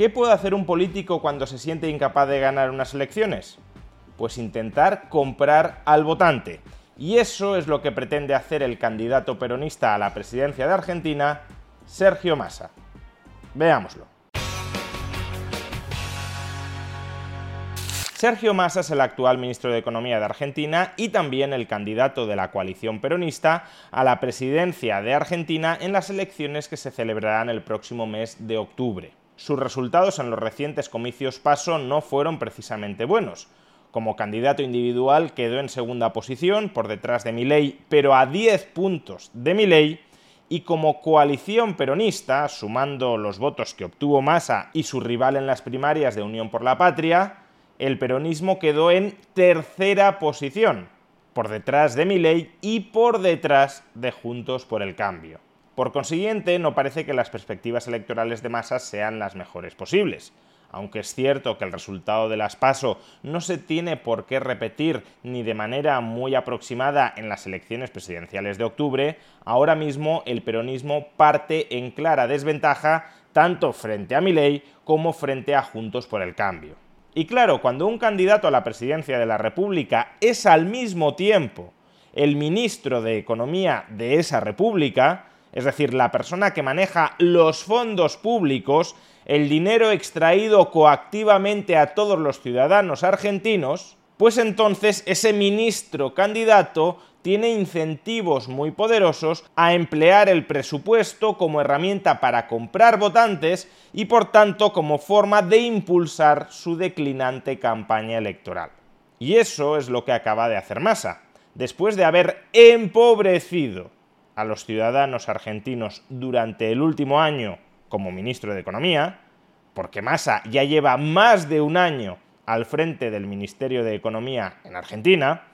¿Qué puede hacer un político cuando se siente incapaz de ganar unas elecciones? Pues intentar comprar al votante. Y eso es lo que pretende hacer el candidato peronista a la presidencia de Argentina, Sergio Massa. Veámoslo. Sergio Massa es el actual ministro de Economía de Argentina y también el candidato de la coalición peronista a la presidencia de Argentina en las elecciones que se celebrarán el próximo mes de octubre. Sus resultados en los recientes comicios paso no fueron precisamente buenos. Como candidato individual quedó en segunda posición por detrás de Milei, pero a 10 puntos de Milei, y como coalición peronista, sumando los votos que obtuvo Massa y su rival en las primarias de Unión por la Patria, el peronismo quedó en tercera posición, por detrás de Milei y por detrás de Juntos por el Cambio. Por consiguiente, no parece que las perspectivas electorales de Massa sean las mejores posibles. Aunque es cierto que el resultado de las PASO no se tiene por qué repetir ni de manera muy aproximada en las elecciones presidenciales de octubre, ahora mismo el peronismo parte en clara desventaja tanto frente a Milei como frente a Juntos por el Cambio. Y claro, cuando un candidato a la presidencia de la República es al mismo tiempo el ministro de Economía de esa República, es decir, la persona que maneja los fondos públicos, el dinero extraído coactivamente a todos los ciudadanos argentinos, pues entonces ese ministro candidato tiene incentivos muy poderosos a emplear el presupuesto como herramienta para comprar votantes y por tanto como forma de impulsar su declinante campaña electoral. Y eso es lo que acaba de hacer Massa. Después de haber empobrecido a los ciudadanos argentinos durante el último año como ministro de Economía, porque Massa ya lleva más de un año al frente del Ministerio de Economía en Argentina,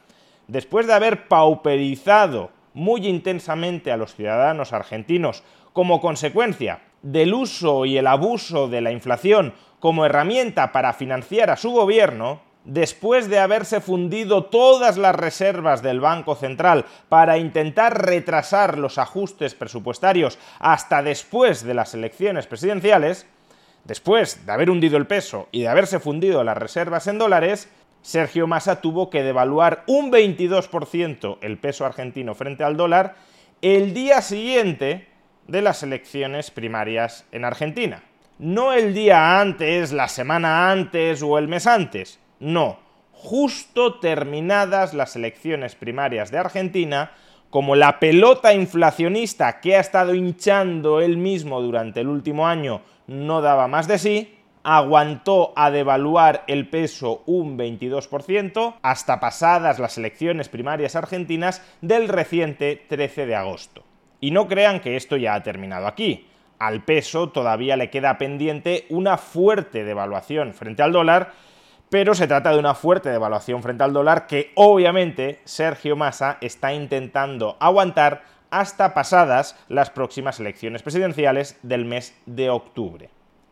después de haber pauperizado muy intensamente a los ciudadanos argentinos como consecuencia del uso y el abuso de la inflación como herramienta para financiar a su gobierno, después de haberse fundido todas las reservas del Banco Central para intentar retrasar los ajustes presupuestarios hasta después de las elecciones presidenciales, después de haber hundido el peso y de haberse fundido las reservas en dólares, Sergio Massa tuvo que devaluar un 22% el peso argentino frente al dólar el día siguiente de las elecciones primarias en Argentina. No el día antes, la semana antes o el mes antes, no, justo terminadas las elecciones primarias de Argentina, como la pelota inflacionista que ha estado hinchando él mismo durante el último año no daba más de sí, aguantó a devaluar el peso un 22% hasta pasadas las elecciones primarias argentinas del reciente 13 de agosto. Y no crean que esto ya ha terminado aquí. Al peso todavía le queda pendiente una fuerte devaluación frente al dólar, pero se trata de una fuerte devaluación frente al dólar que obviamente Sergio Massa está intentando aguantar hasta pasadas las próximas elecciones presidenciales del mes de octubre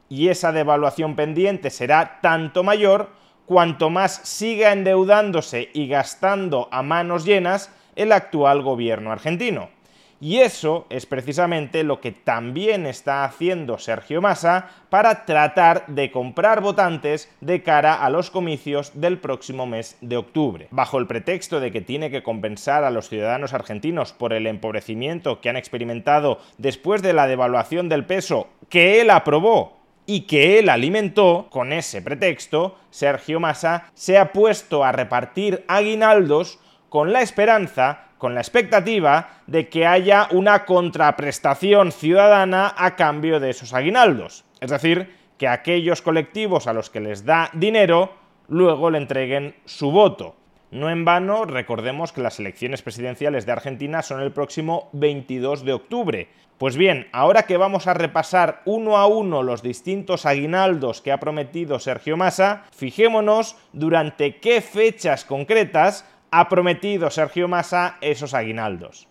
y esa devaluación pendiente será tanto mayor cuanto más siga endeudándose y gastando a manos llenas el actual gobierno argentino. Y eso es precisamente lo que también está haciendo Sergio Massa para tratar de comprar votantes de cara a los comicios del próximo mes de octubre. Bajo el pretexto de que tiene que compensar a los ciudadanos argentinos por el empobrecimiento que han experimentado después de la devaluación del peso que él aprobó y que él alimentó, con ese pretexto, Sergio Massa se ha puesto a repartir aguinaldos con la esperanza, con la expectativa de que haya una contraprestación ciudadana a cambio de esos aguinaldos. Es decir, que aquellos colectivos a los que les da dinero luego le entreguen su voto. No en vano, recordemos que las elecciones presidenciales de Argentina son el próximo 22 de octubre, Pues bien, ahora que vamos a repasar uno a uno los distintos aguinaldos que ha prometido Sergio Massa, fijémonos durante qué fechas concretas ha prometido Sergio Massa esos aguinaldos.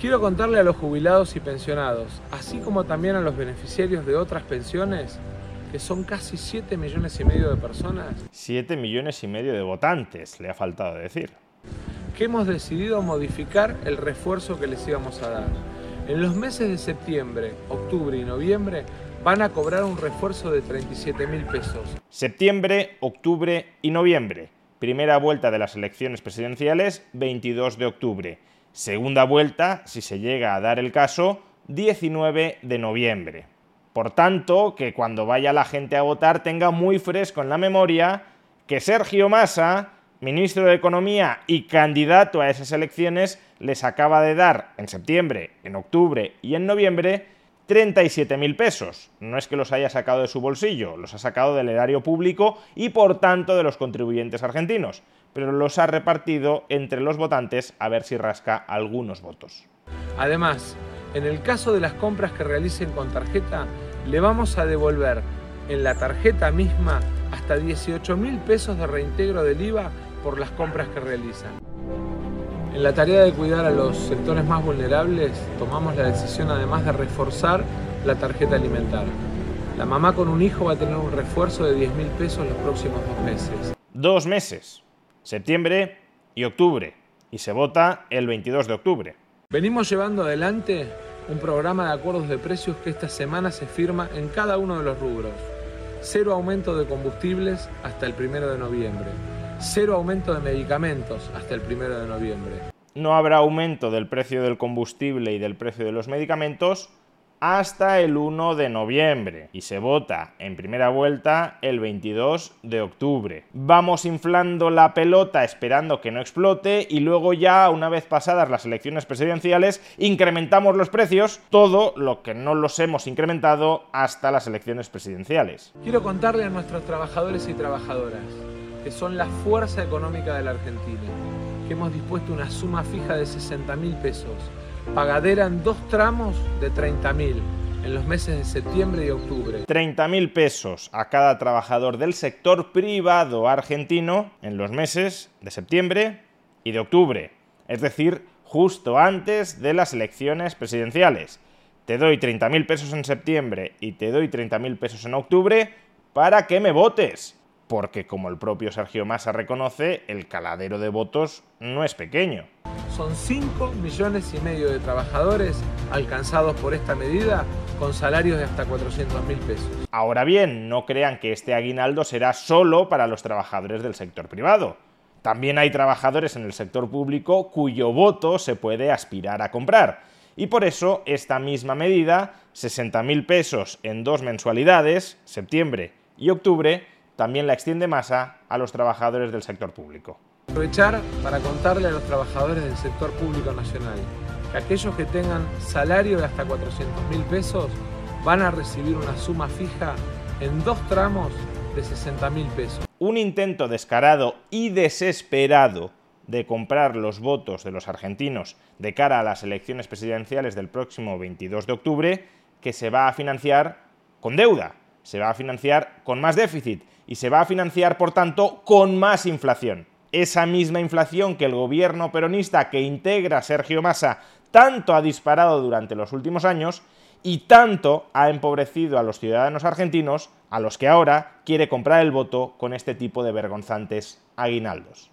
Quiero contarle a los jubilados y pensionados, así como también a los beneficiarios de otras pensiones, que son casi 7 millones y medio de personas. 7 millones y medio de votantes, le ha faltado decir. Que hemos decidido modificar el refuerzo que les íbamos a dar en los meses de septiembre, octubre y noviembre van a cobrar un refuerzo de 37 mil pesos. Septiembre, octubre y noviembre. Primera vuelta de las elecciones presidenciales, 22 de octubre. Segunda vuelta, si se llega a dar el caso, 19 de noviembre. Por tanto, que cuando vaya la gente a votar tenga muy fresco en la memoria que Sergio Massa ministro de Economía y candidato a esas elecciones, les acaba de dar en septiembre, en octubre y en noviembre 37.000 pesos. No es que los haya sacado de su bolsillo, los ha sacado del erario público y por tanto de los contribuyentes argentinos, pero los ha repartido entre los votantes a ver si rasca algunos votos. Además, en el caso de las compras que realicen con tarjeta, le vamos a devolver en la tarjeta misma hasta 18.000 pesos de reintegro del IVA por las compras que realizan. En la tarea de cuidar a los sectores más vulnerables, tomamos la decisión además de reforzar la tarjeta alimentaria. La mamá con un hijo va a tener un refuerzo de 10 mil pesos los próximos dos meses. Dos meses, septiembre y octubre, y se vota el 22 de octubre. Venimos llevando adelante un programa de acuerdos de precios que esta semana se firma en cada uno de los rubros. Cero aumento de combustibles hasta el primero de noviembre cero aumento de medicamentos hasta el primero de noviembre. No habrá aumento del precio del combustible y del precio de los medicamentos hasta el 1 de noviembre y se vota en primera vuelta el 22 de octubre. Vamos inflando la pelota esperando que no explote y luego ya una vez pasadas las elecciones presidenciales incrementamos los precios, todo lo que no los hemos incrementado hasta las elecciones presidenciales. Quiero contarle a nuestros trabajadores y trabajadoras que son la fuerza económica de la Argentina, que hemos dispuesto una suma fija de 60 mil pesos, pagadera en dos tramos de 30 mil en los meses de septiembre y octubre. 30 mil pesos a cada trabajador del sector privado argentino en los meses de septiembre y de octubre, es decir, justo antes de las elecciones presidenciales. Te doy 30 mil pesos en septiembre y te doy 30 mil pesos en octubre para que me votes porque como el propio Sergio Massa reconoce, el caladero de votos no es pequeño. Son 5 millones y medio de trabajadores alcanzados por esta medida con salarios de hasta 400 mil pesos. Ahora bien, no crean que este aguinaldo será solo para los trabajadores del sector privado. También hay trabajadores en el sector público cuyo voto se puede aspirar a comprar. Y por eso esta misma medida, 60 mil pesos en dos mensualidades, septiembre y octubre, también la extiende masa a los trabajadores del sector público. Aprovechar para contarle a los trabajadores del sector público nacional que aquellos que tengan salario de hasta 400 mil pesos van a recibir una suma fija en dos tramos de 60 mil pesos. Un intento descarado y desesperado de comprar los votos de los argentinos de cara a las elecciones presidenciales del próximo 22 de octubre que se va a financiar con deuda, se va a financiar con más déficit y se va a financiar, por tanto, con más inflación. Esa misma inflación que el gobierno peronista que integra Sergio Massa tanto ha disparado durante los últimos años y tanto ha empobrecido a los ciudadanos argentinos, a los que ahora quiere comprar el voto con este tipo de vergonzantes aguinaldos.